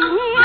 की